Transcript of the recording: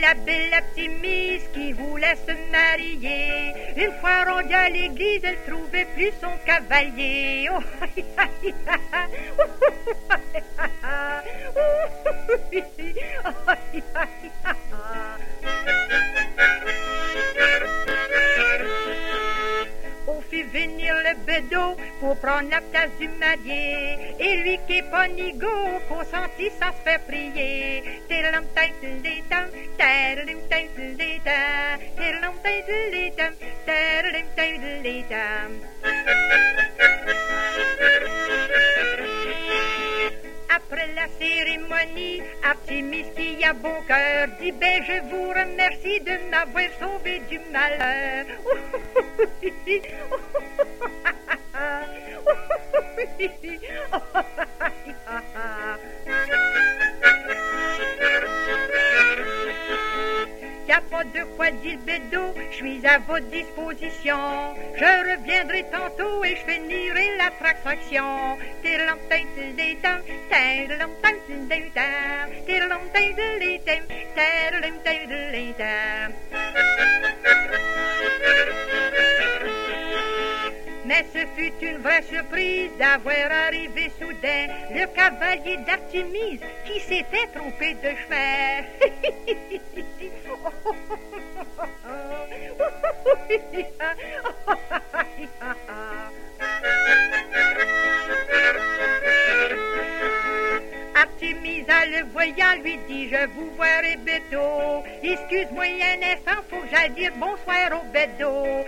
la belle Artemis qui voulait se marier. Une fois rendue à l'église, elle trouvait plus son cavalier. Oh, On fit venir le bedeau pour prendre la place du marié. Et lui qui est pas nigo, consentit sans se faire prier. Après la cérémonie, Artemis qui a bon cœur dit ben je vous remercie de m'avoir sauvé du malheur. de quoi dit le bédo, je suis à votre disposition. Je reviendrai tantôt et je finirai la traction. Fut une vraie surprise d'avoir arrivé soudain le cavalier d'Artémise qui s'était trompé de chemin. Artémise, à le voyant, lui dit, je vous verrai bientôt. Excuse-moi un instant, faut que j'aille dire bonsoir au bédo.